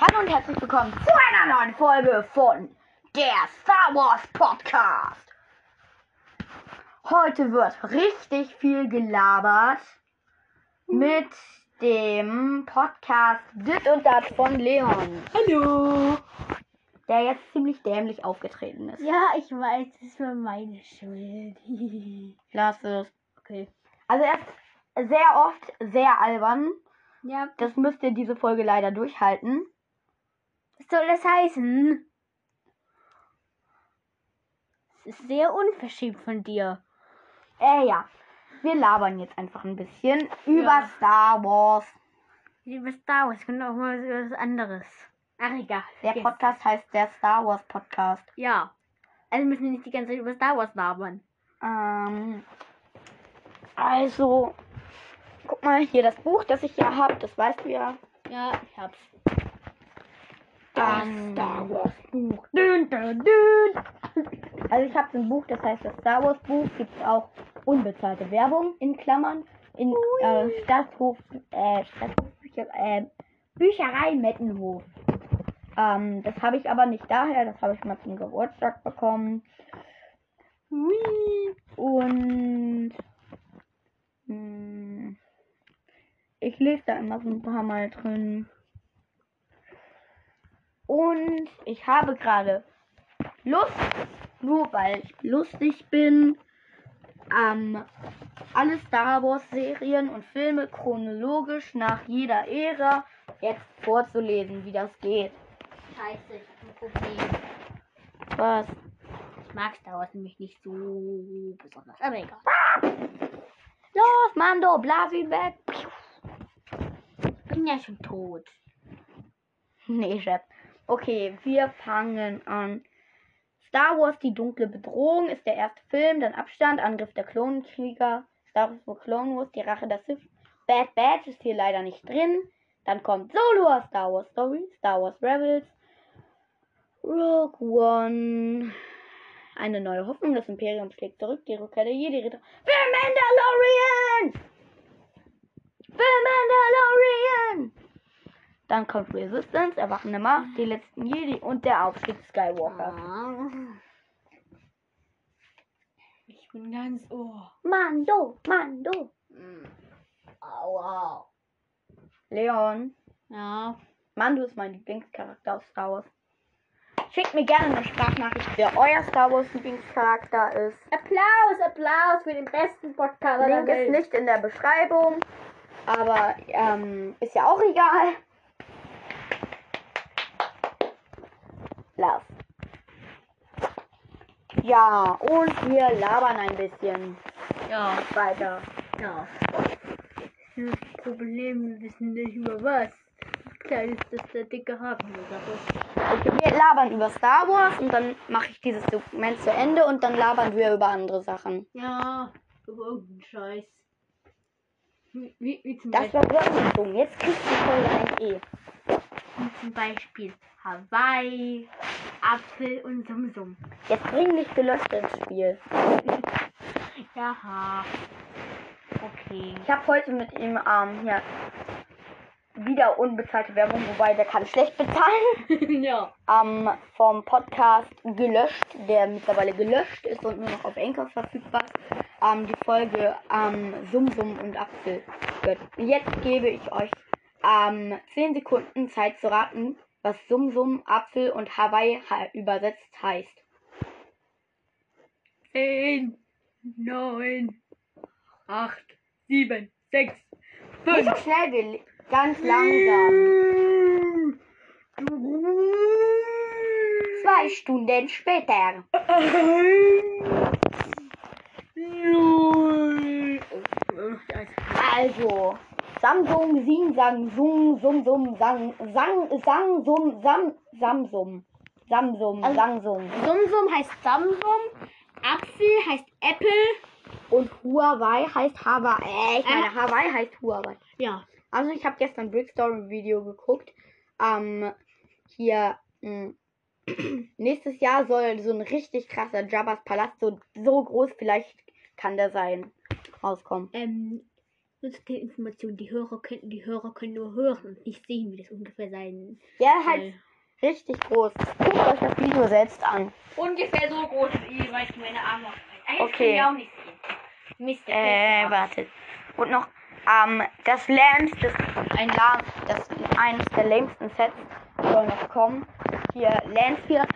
Hallo und herzlich willkommen zu einer neuen Folge von der Star Wars Podcast. Heute wird richtig viel gelabert mit dem Podcast Dit und Dat von Leon, Hallo. der jetzt ziemlich dämlich aufgetreten ist. Ja, ich weiß, es war meine Schuld. Lass es. okay. Also er ist sehr oft sehr albern. Ja, Das müsst ihr diese Folge leider durchhalten. Was soll das heißen? Es ist sehr unverschämt von dir. Äh ja, wir labern jetzt einfach ein bisschen über Ja. Star Wars. Über Star Wars und auch mal über was anderes. Ach egal. Der vergiss. Podcast heißt der Star Wars Podcast. Ja. Also müssen wir nicht die ganze Zeit über Star Wars labern. Ähm, also, guck mal hier das Buch, das ich hier habe, das weißt du ja. Ja, ich hab's. Ähm, Star Wars Buch. Dün, dün, dün. Also ich habe so ein Buch, das heißt das Star Wars Buch. Gibt es auch unbezahlte Werbung in Klammern in äh, Stadthof, äh, Stadthofbücher, äh, Bücherei Mettenhof. Ähm, das habe ich aber nicht daher, das habe ich mal zum Geburtstag bekommen. Und hm, ich lese da immer so ein paar Mal drin. Und ich habe gerade Lust, nur weil ich lustig bin, ähm, alle Star Wars Serien und Filme chronologisch nach jeder Ära jetzt vorzulesen, wie das geht. Scheiße, ich hab ein Problem. Was? Ich mag Star Wars nämlich nicht so besonders. Aber egal. Los, Mando, blas ihn weg. Ich bin ja schon tot. Nee, Chef. Okay, wir fangen an. Star Wars Die dunkle Bedrohung ist der erste Film, dann Abstand, Angriff der Klonenkrieger, Star Wars for Clone Wars, die Rache der Sith. Bad Batch ist hier leider nicht drin. Dann kommt Solo, Star Wars Story, Star Wars Rebels, Rogue One, eine neue Hoffnung, das Imperium schlägt zurück, die Rückkehr der Jedi-Ritter. The Mandalorian! The Mandalorian! Dann kommt Resistance, Erwachende Macht, die letzten Jedi und der Aufstieg Skywalker. Ah. Ich bin ganz ohr. Mando, Mando. Aua. Leon, Ja. Mando ist mein Lieblingscharakter aus Star Wars. Schickt mir gerne eine Sprachnachricht, wer euer Star Wars Lieblingscharakter ist. Applaus, Applaus für den besten Podcast der Link ist nicht in der Beschreibung, aber ähm, ist ja auch egal. Lass. Ja, und wir labern ein bisschen Ja, weiter. ja. Das Problem, wir wissen nicht über was. Klar ist das der dicke Haken. Okay, wir labern über Star Wars und dann mache ich dieses Dokument zu Ende und dann labern wir über andere Sachen. Ja, über irgendeinen Scheiß. Wie, wie, wie zum Das Beispiel. war Wirkungstung. Jetzt kriegt die Folge ein E. Wie zum Beispiel Hawaii, Apfel und Sumsum. Jetzt bring nicht gelöscht ins Spiel. Ja. Okay. Ich habe heute mit ihm ähm, hier wieder unbezahlte Werbung, wobei der kann schlecht bezahlen, ja. ähm, vom Podcast gelöscht, der mittlerweile gelöscht ist und nur noch auf Anchor verfügbar. Ähm, die Folge ähm, Sum Sum und Apfel wird. Jetzt gebe ich euch ähm, 10 Sekunden Zeit zu raten, was Sum Sum, Apfel und Hawaii ha übersetzt heißt. 10, 9, 8, 7, 6, Nicht so schnell, ganz langsam. Zwei Stunden später. Also, Samsung, Sing, Sang, Sung, Sum, Sum, Sang, Sang, Sang, Sum, Sam, Samsum. Samsum, Also- Sangsum. Sumsum heißt Samsung, Apfel heißt Apple. Und Huawei heißt Hawaii. Äh, ich meine, Äh. Hawaii heißt Huawei. Ja. Also ich habe gestern Brickstory Video geguckt. Ähm, hier mh, nächstes Jahr soll so ein richtig krasser Jabba's Palast so so groß vielleicht kann der sein rauskommen. Ähm, Nur zu der Information, die Hörer können, die Hörer können nur hören und nicht sehen, wie das ungefähr sein Ja, halt soll. richtig groß. Guckt euch das Video selbst an. Ungefähr so groß wie, ich, meine Arme. Eigentlich Okay. kann ich auch nicht sehen. Mist, Äh, wartet. Und noch, ähm, das lämste, ein Lam, das eines der lämsten Sets soll noch kommen. Hier, Landspeeder.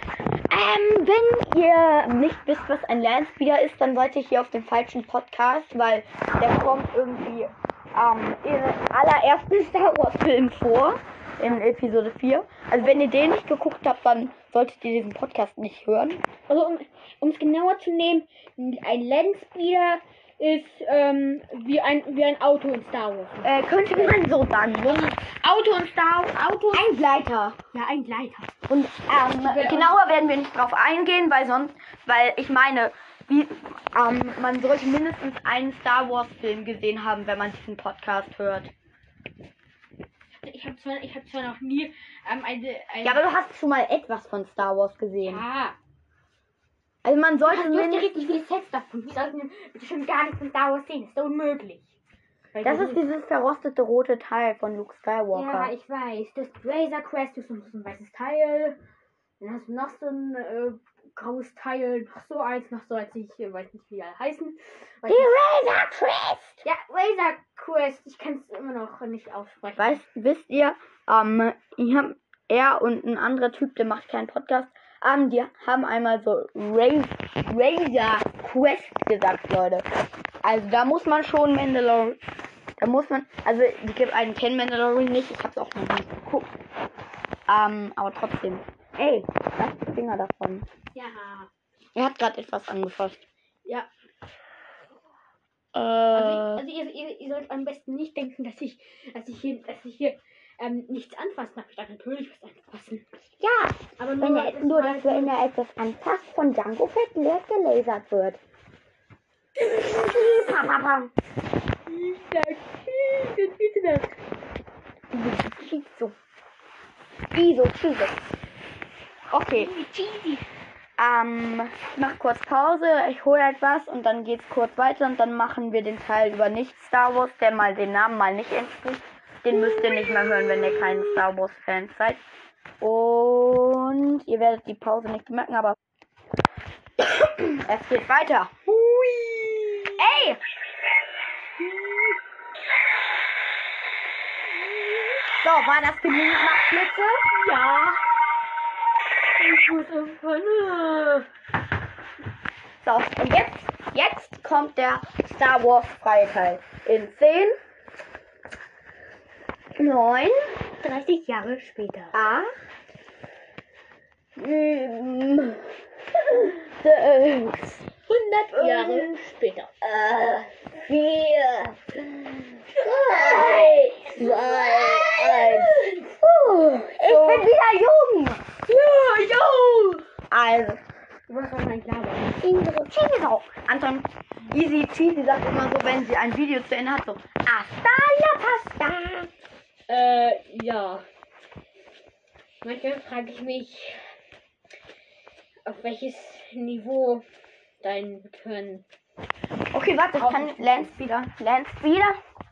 Ähm, wenn ihr nicht wisst, was ein Landspeeder ist, dann seid ihr hier auf dem falschen Podcast, weil der kommt irgendwie ähm, im allerersten Star Wars Film vor, in Episode 4. Also wenn ihr den nicht geguckt habt, dann solltet ihr diesen Podcast nicht hören. Also um es genauer zu nehmen, ein Landspeeder ist ähm, wie ein wie ein Auto in Star Wars. Äh, könnte man so sagen. Auto in Star Wars, Auto. ein Gleiter. Ja, ein Gleiter. Und ähm, genauer werden wir nicht drauf eingehen, weil sonst, weil ich meine, wie, ähm, man sollte mindestens einen Star Wars Film gesehen haben, wenn man diesen Podcast hört. Ich habe zwar ich habe zwar noch nie ähm, eine, eine Ja, aber du hast schon mal etwas von Star Wars gesehen. Ah, Also man sollte du hast richtig viele Sets davon. Sollten wir bitte schon gar nichts von Star Wars sehen? Das ist doch unmöglich. Weil das ist dieses verrostete rote Teil von Luke Skywalker. Ja, ich weiß. Das Razor Crest, ist so ein weißes Teil. Dann hast du noch so ein äh, graues Teil, noch so eins, noch so eins, ich äh, weiß nicht, wie die alle heißen. Weiß Die nicht. Razor Crest! Ja, Razor Quest, ich kann es immer noch nicht aussprechen. Weißt, wisst ihr, ähm, ihr, er und ein anderer Typ, der macht keinen Podcast, ähm, die haben einmal so Ra Razor Quest gesagt, Leute. Also da muss man schon Mandalorian, da muss man, also die gibt einen kennen Mandalorian nicht, ich hab's auch noch nicht geguckt. Ähm, aber trotzdem. Ey, lass die Finger davon. Ja. Er hat gerade etwas angefasst. Ja. Äh, Also, also ihr, ihr, ihr sollt am besten nicht denken, dass ich, dass ich hier, dass ich hier ähm, nichts anfassen darf. Ich darf natürlich was anfassen. ja, Aber wenn er, nur, dass wenn er etwas anfasst, von Django Fett leer gelasert wird. Chizo. Iso, Chizo. Okay. Ähm, ich mach kurz Pause, ich hole etwas und dann geht's kurz weiter und dann machen wir den Teil über nicht Star Wars, der mal den Namen mal nicht entspricht. Den müsst ihr nicht mehr hören, wenn ihr kein Star Wars Fans seid. Und ihr werdet die Pause nicht merken, aber es geht weiter. Ey! So, war das genug Nachtblitze? Ja. Ich muss irgendwann. So, und jetzt, jetzt kommt der Star Wars freie Teil. In 10, 9, 30 Jahre später. 8, 7, 6, 100 Jahre Ähm. später. äh, 4, 3, 2, 1. Ich bin wieder jung. Ja, jo! Also, Was war mein Glaube? Ingrid Cheeso. Anton, Easy Cheesy sagt immer so, wenn sie ein Video zu Ende hat, so, Hasta la pasta. Äh, ja. Manchmal frage ich mich, auf welches Niveau dein Return. Okay, warte, ich kann Lance wieder. Lance wieder?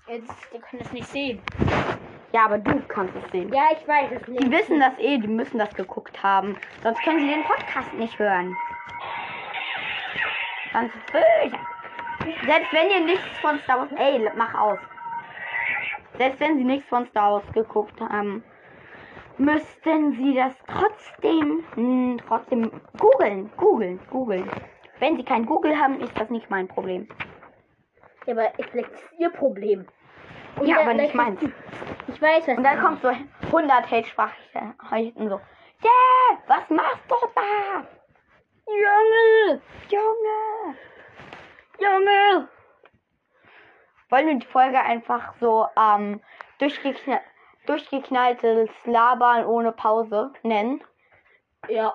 Jetzt, die können es nicht sehen. Ja, aber du kannst es sehen. Ja, ich weiß es Die nicht. wissen das eh, die müssen das geguckt haben. Sonst können sie den Podcast nicht hören. Ganz böse. Selbst wenn ihr nichts von Star Wars. Ey, mach aus. Selbst wenn sie nichts von Star Wars geguckt haben, müssten sie das trotzdem, hm, trotzdem googeln, googeln, googeln. Wenn sie kein Google haben, ist das nicht mein Problem. Ja, aber vielleicht ist ihr Problem. Und Ja, aber nicht meins. Ich weiß, was Und dann kommt so 100 Hate-Sprachrichten so. Yeah, was machst du da? Junge, Junge, Junge. Wollen wir die Folge einfach so ähm, durchgeknall durchgeknalltes Labern ohne Pause nennen? Ja.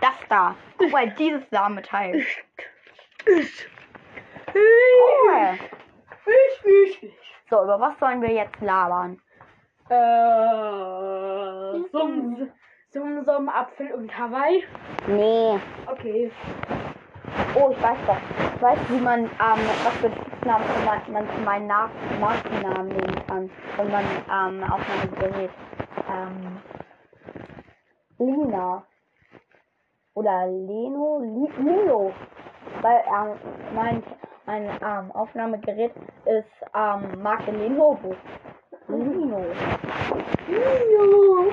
Das da. Guck mal, dieses Damenteil. Cool. So, über was sollen wir jetzt labern? Äh, Sum, Sum, Sum, Apfel und Hawaii. Nee. Okay. Oh, ich weiß doch. Ich weiß, wie man, ähm, was für Spitznamen man, man zu meinen Nach Nachnamen nehmen kann. Wenn man, ähm, auf meinem Gerät. Ähm, Lina. Oder Leno? Li Lino. Weil, ähm, mein, mein, ähm, Aufnahmegerät ist, ähm, Marke Lenovo. Lino. Lino.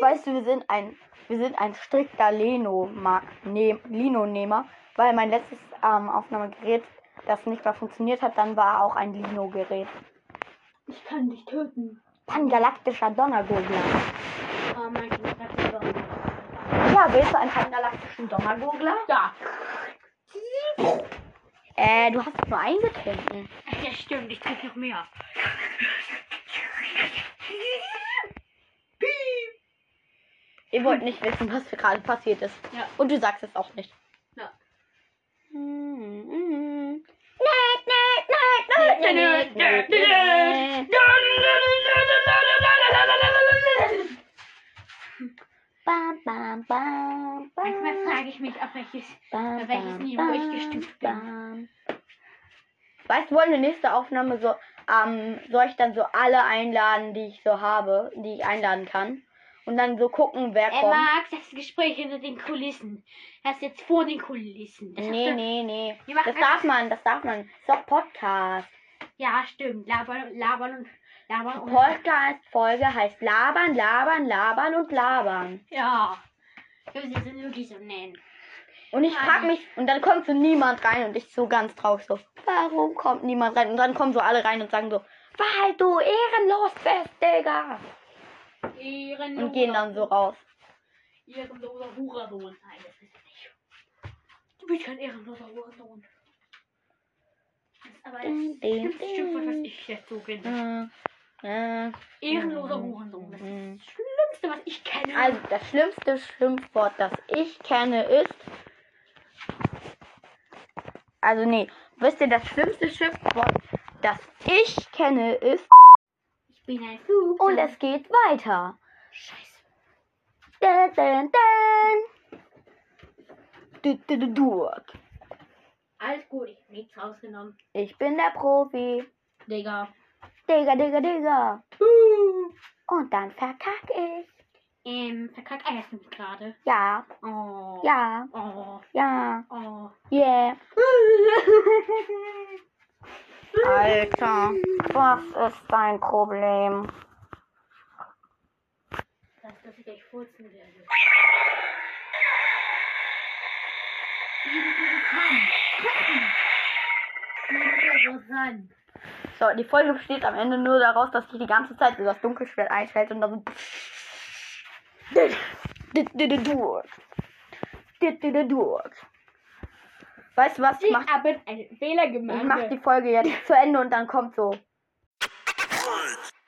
Weißt du, wir sind ein, wir sind ein strikter ne, Lino-Nehmer, weil mein letztes ähm, Aufnahmegerät, das nicht mehr funktioniert hat, dann war auch ein Lino-Gerät. Ich kann dich töten. Pangalaktischer Donnergurgler. Ah, mein gewonnen. Ja, willst du einen pangalaktischen Donnergurgler? Ja. Äh, du hast nur einen getrunken. Ja, stimmt. Ich trinke noch mehr. Ihr wollt nicht wissen, was gerade passiert ist. Ja. Und du sagst es auch nicht. Ja. Bam, bam, bam, bam. Manchmal frage ich mich, auf welches, Bam, auf welches Niveau ich gestuft bin. Weißt du, wollen wir nächste Aufnahme so, ähm, soll ich dann so alle einladen, die ich so habe, die ich einladen kann? Und dann so gucken, wer Er kommt. mag das Gespräch hinter den Kulissen. Das ist jetzt vor den Kulissen. Das Nee, nee, nee. Das darf man, das darf man. Ist doch Podcast. Ja, stimmt. Labern, labern und labern und. Podcast-Folge heißt labern, labern, labern und labern. Ja. Wir müssen es wirklich so nennen. Und ich frag mich, und dann kommt so niemand rein und ich so ganz traurig so, warum kommt niemand rein? Und dann kommen so alle rein und sagen so, weil du ehrenlos bist, Digga. Ehrenloser. Und gehen dann so raus. Ehrenloser Hurensohn. Nein, das ist er nicht. Du bist kein ehrenloser Hurensohn. Das ist aber das schlimmste Schimpfwort, was ich jetzt so finde. Äh, Ehrenloser Mhm. Hurensohn. Das ist das Schlimmste, was ich kenne. Also das schlimmste Schimpfwort, das ich kenne, ist. Also nee, wisst ihr, das schlimmste Schimpfwort, das ich kenne, ist. Bin ein Flug. Und es geht weiter. Scheiße. Dun, dun, dun. Du, du, du. Alles gut, ich hab nichts rausgenommen. Ich bin der Profi. Digga. Digga, Digga, Digga. Und dann verkack ich. Ähm, verkack mich gerade. Ja, Oh. ja, Oh. ja, Oh. yeah. Alter, was ist dein Problem? Das, dass ich gleich furzen werde. So, die Folge besteht am Ende nur daraus, dass sich die ganze Zeit so das Dunkelschwert einstellt und dann so. Durk. Weißt du was? Ich habe einen Fehler gemacht. ich mach die Folge jetzt zu Ende und dann kommt so.